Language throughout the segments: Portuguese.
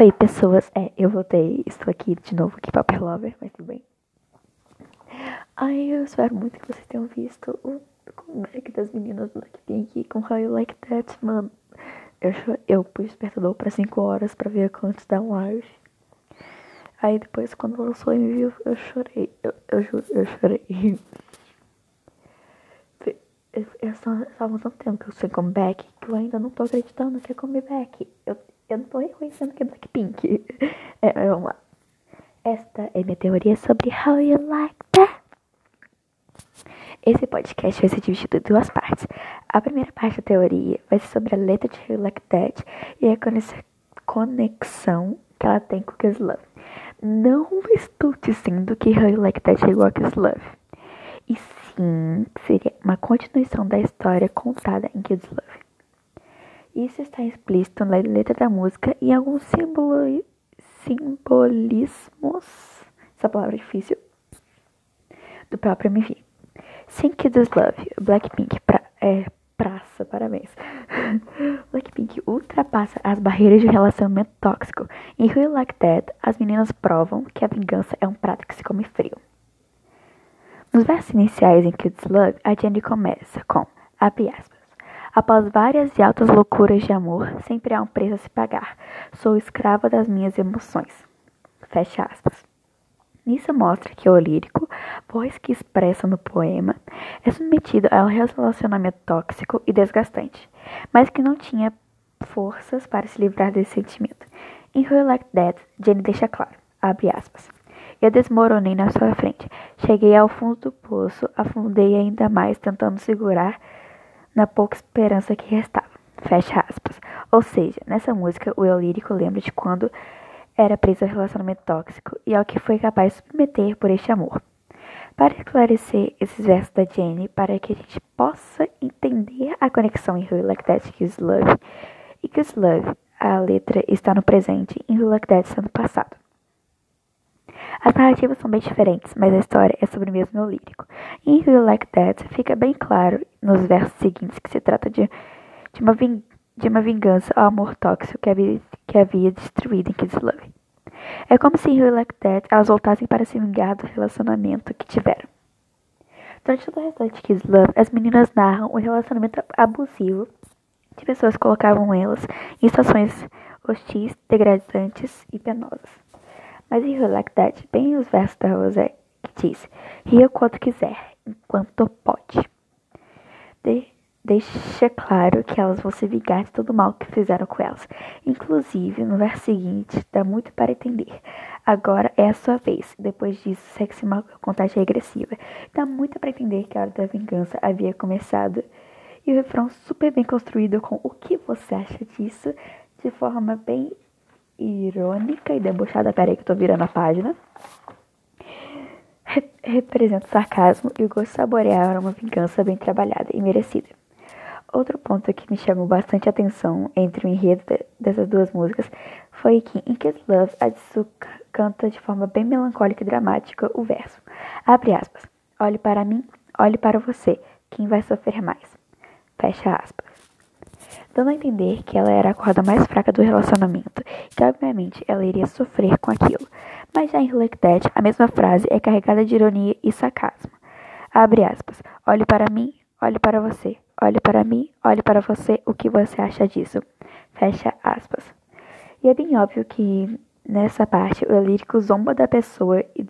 Oi, pessoas. É, eu voltei. Estou aqui de novo aqui, Paper Lover, mas tudo bem. Ai, eu espero muito que vocês tenham visto o comeback das meninas do Blackpink com How You Like That, mano. Eu, eu pus despertador pra 5 horas pra ver antes da live. Aí depois, quando lançou o envio, eu chorei. Eu, eu juro, eu chorei. Eu só há tanto tempo que sei comeback que eu ainda não tô acreditando que é comeback. Eu não tô reconhecendo que é Blackpink. É, vamos lá. Esta é minha teoria sobre How You Like That. Esse podcast vai ser dividido em duas partes. A primeira parte da teoria vai ser sobre a letra de How You Like That e a conexão que ela tem com Kiss Love. Não estou dizendo que How You Like That é igual a Kiss Love. E sim, seria uma continuação da história contada em Kids Love. Isso está explícito na letra da música e alguns símbolo, simbolismos, essa palavra é difícil, do próprio MV. Sim, Kids Love, Blackpink, pra, é, praça, parabéns. Blackpink ultrapassa as barreiras de relacionamento tóxico. Em Who Like That, as meninas provam que a vingança é um prato que se come frio. Nos versos iniciais em Kids Love, a Jenny começa com, abre aspas, Após várias e altas loucuras de amor, sempre há um preço a se pagar. Sou escrava das minhas emoções. Fecha aspas. Nisso mostra que o lírico, voz que expressa no poema, é submetido a um relacionamento tóxico e desgastante, mas que não tinha forças para se livrar desse sentimento. Em Who Like That, Jenny deixa claro, abre aspas, eu desmoronei na sua frente. Cheguei ao fundo do poço, afundei ainda mais, tentando segurar na pouca esperança que restava. Fecha aspas. Ou seja, nessa música, o eu lírico lembra de quando era preso ao relacionamento tóxico e ao que foi capaz de submeter por este amor. Para esclarecer esses versos da Jenny, para que a gente possa entender a conexão em Who Like That Kiss Love e Kiss Love, a letra está no presente e Who Like That está no passado. As narrativas são bem diferentes, mas a história é sobre o mesmo eu lírico. Em You Like That, fica bem claro nos versos seguintes que se trata de, de, uma, de uma vingança ao amor tóxico que havia, que havia destruído em Kids Love. É como se em You Like That elas voltassem para se vingar do relacionamento que tiveram. Durante todo o restante de Kids Love, as meninas narram o relacionamento abusivo de pessoas que colocavam elas em situações hostis, degradantes e penosas. Mas em Like That, bem os versos da Rosé, que diz: Ria quanto quiser, enquanto pode. De deixa claro que elas vão se vingar de todo o mal que fizeram com elas. Inclusive, no verso seguinte, dá muito para entender. Agora é a sua vez. Depois disso, segue-se uma contagem regressiva. Dá muito para entender que a hora da vingança havia começado. E o refrão super bem construído com o que você acha disso, de forma bem irônica e debochada. Pera aí que eu tô virando a página. Re representa sarcasmo e o gosto de saborear uma vingança bem trabalhada e merecida. Outro ponto que me chamou bastante atenção entre o enredo de, dessas duas músicas foi que em Kiss Love a Jisoo canta de forma bem melancólica e dramática o verso. Abre aspas. Olhe para mim, olhe para você. Quem vai sofrer mais? Fecha aspas dando a entender que ela era a corda mais fraca do relacionamento que, obviamente, ela iria sofrer com aquilo. Mas já em That, a mesma frase é carregada de ironia e sarcasmo. Abre aspas. Olhe para mim, olhe para você. Olhe para mim, olhe para você. O que você acha disso? Fecha aspas. E é bem óbvio que nessa parte o lírico zomba da pessoa e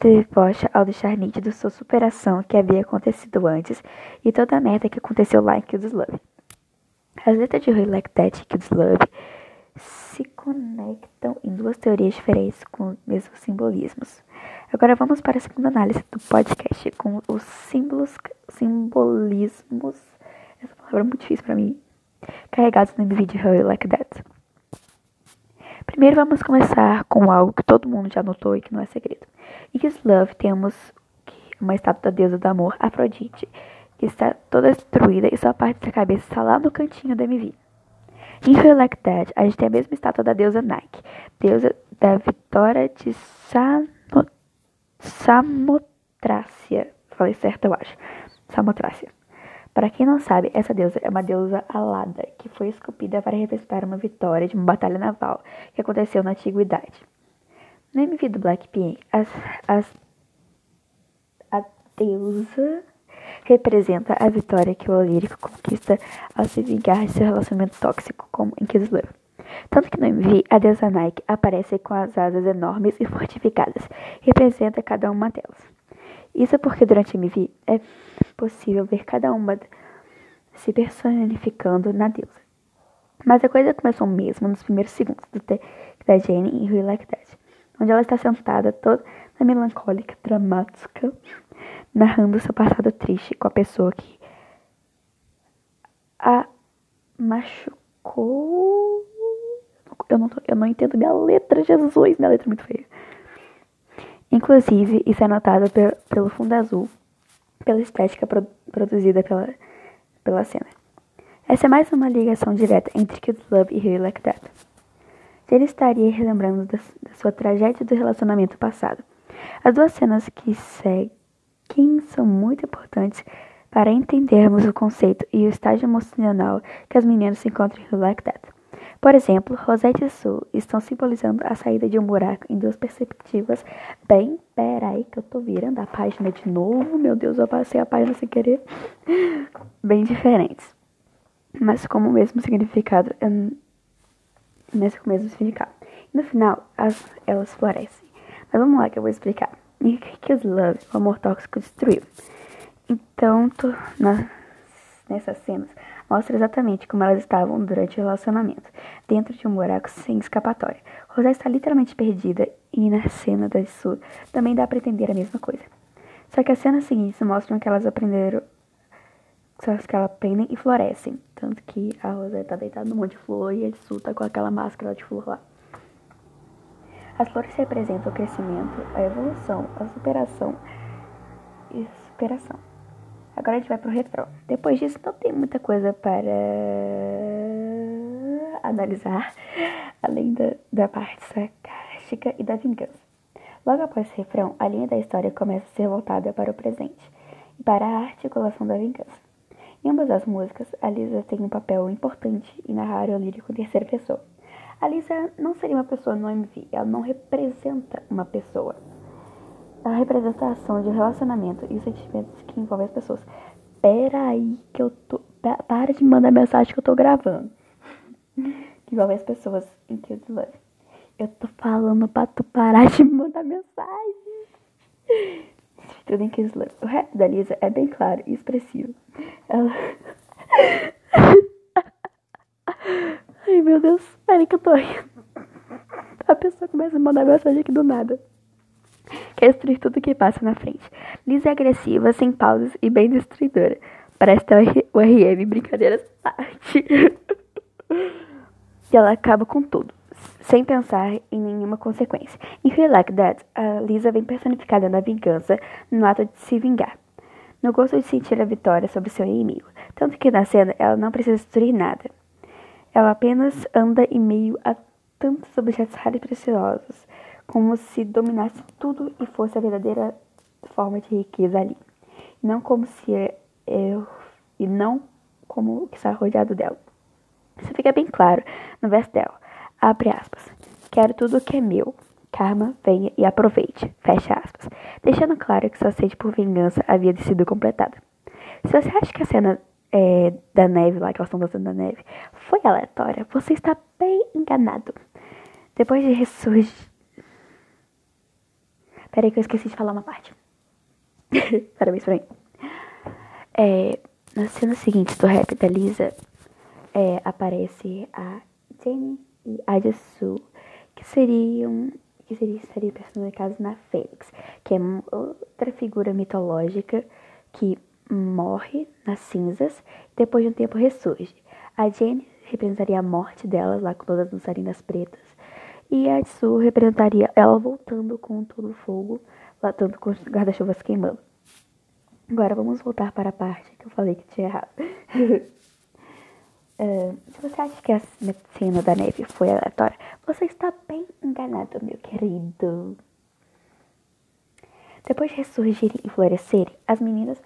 debocha ao deixar nítido sua superação que havia acontecido antes e toda a merda que aconteceu lá em Kills Love. As letras de That e Kids Love se conectam em duas teorias diferentes com os mesmos simbolismos. Agora vamos para a segunda análise do podcast com os símbolos, simbolismos, essa palavra é muito difícil para mim, carregados no MV de How You Like That. Primeiro vamos começar com algo que todo mundo já notou e que não é segredo. Em Kids Love temos uma estátua da deusa do amor, Afrodite, que está toda destruída e sua parte da cabeça está lá no cantinho do MV. Em That, a gente tem a mesma estátua da deusa Nike, deusa da vitória de Samo... Samotrácia. Falei certo, eu acho. Samotrácia. Para quem não sabe, essa deusa é uma deusa alada, que foi esculpida para representar uma vitória de uma batalha naval que aconteceu na Antiguidade. No MV do Blackpink, as, as, a deusa representa a vitória que o lírico conquista ao se vingar de seu relacionamento tóxico com Inquisitor. Tanto que no MV, a deusa Nike aparece com as asas enormes e fortificadas, representa cada uma delas. Isso porque durante o MV é possível ver cada uma se personificando na deusa. Mas a coisa começou mesmo nos primeiros segundos do da Jenny em Who Like That, onde ela está sentada toda melancólica, dramática, narrando seu passado triste com a pessoa que a machucou. Eu não, tô, eu não entendo minha letra, Jesus, minha letra é muito feia. Inclusive, isso é notado pelo fundo azul, pela estética pro, produzida pela, pela cena. Essa é mais uma ligação direta entre Kids Love e Here Like That. Ele estaria relembrando da, da sua tragédia do relacionamento passado. As duas cenas que seguem são muito importantes para entendermos o conceito e o estágio emocional que as meninas se encontram em Like That. Por exemplo, Rosette e Sul estão simbolizando a saída de um buraco em duas perspectivas bem. Peraí, que eu tô virando a página de novo. Meu Deus, eu passei a página sem querer. Bem diferentes. Mas com o mesmo significado. Mas com o mesmo significado. no final, as, elas florescem. Mas vamos lá que eu vou explicar. E que os Love, o amor tóxico, destruiu? Então, na, nessas cenas mostra exatamente como elas estavam durante o relacionamento, dentro de um buraco sem escapatória. Rosé está literalmente perdida e na cena da Sul também dá para entender a mesma coisa. Só que as cenas seguintes mostram que elas aprenderam só que elas aprendem e florescem. Tanto que a Rosé tá deitada no monte de flor e a Sul tá com aquela máscara de flor lá. As flores representam o crescimento, a evolução, a superação e superação. Agora a gente vai pro refrão. Depois disso, não tem muita coisa para analisar, além da, da parte sarcástica e da vingança. Logo após o refrão, a linha da história começa a ser voltada para o presente e para a articulação da vingança. Em ambas as músicas, a Lisa tem um papel importante em narrar o lírico em terceira pessoa. A Lisa não seria uma pessoa no MV, ela não representa uma pessoa a representação de relacionamento e os sentimentos que envolvem as pessoas. Pera aí que eu tô. Para de mandar mensagem que eu tô gravando. Que envolve as pessoas em Kids Love. Eu tô falando pra tu parar de mandar mensagem. Tudo em Kids Love. O rap da Lisa é bem claro e expressivo. Ela. Ai meu Deus, peraí que eu tô rindo. A pessoa começa a mandar mensagem aqui do nada quer destruir tudo que passa na frente. Liz é agressiva, sem pausas e bem destruidora. Parece ter o RM, brincadeiras parte. e ela acaba com tudo, sem pensar em nenhuma consequência. Em Feel Like That, a Lisa vem personificada na vingança, no ato de se vingar. No gosto de sentir a vitória sobre seu inimigo. Tanto que na cena ela não precisa destruir nada. Ela apenas anda em meio a tantos objetos raros e preciosos como se dominasse tudo e fosse a verdadeira forma de riqueza ali. Não como se é, é e não como que está rodeado dela. Isso fica bem claro no verso dela. Abre aspas. Quero tudo o que é meu. Karma, venha e aproveite. Fecha aspas. Deixando claro que sua sede por vingança havia sido completada. Se você acha que a cena é, da neve lá, que elas estão dançando na neve, foi aleatória, você está bem enganado. Depois de ressurgir Peraí que eu esqueci de falar uma parte. Parabéns pra mim. É, na cena seguinte do rap da Lisa, é, aparece a Jenny e a Jisoo, que seriam que seria, estariam personificados na Fênix, que é outra figura mitológica que morre nas cinzas e depois de um tempo ressurge. A Jenny representaria a morte delas, lá com todas as dançarinas pretas. E a Tsu representaria ela voltando com todo o fogo, latando com os guarda-chuvas queimando. Agora vamos voltar para a parte que eu falei que tinha errado. uh, se você acha que a cena da neve foi aleatória, você está bem enganado, meu querido. Depois de ressurgirem e florescerem, as meninas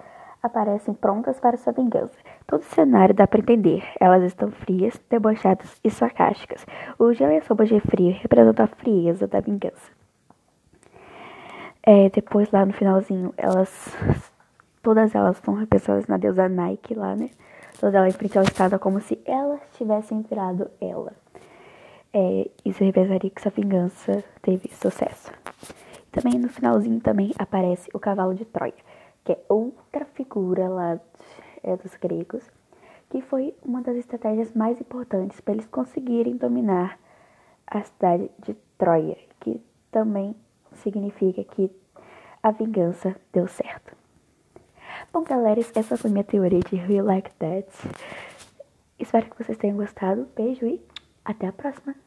aparecem prontas para sua vingança. Todo o cenário dá para entender. Elas estão frias, debochadas e sarcásticas. O gelo e a sopa de frio representam a frieza da vingança. É, depois, lá no finalzinho, elas. Todas elas estão representadas na deusa Nike lá, né? Todas elas enfrentam a espada como se elas tivessem virado ela. É, isso representaria que sua vingança teve sucesso. Também no finalzinho também aparece o cavalo de Troia, que é outra figura lá é, dos gregos, que foi uma das estratégias mais importantes para eles conseguirem dominar a cidade de Troia, que também significa que a vingança deu certo. Bom, galera, essa foi minha teoria de Real Like That. Espero que vocês tenham gostado. Beijo e até a próxima!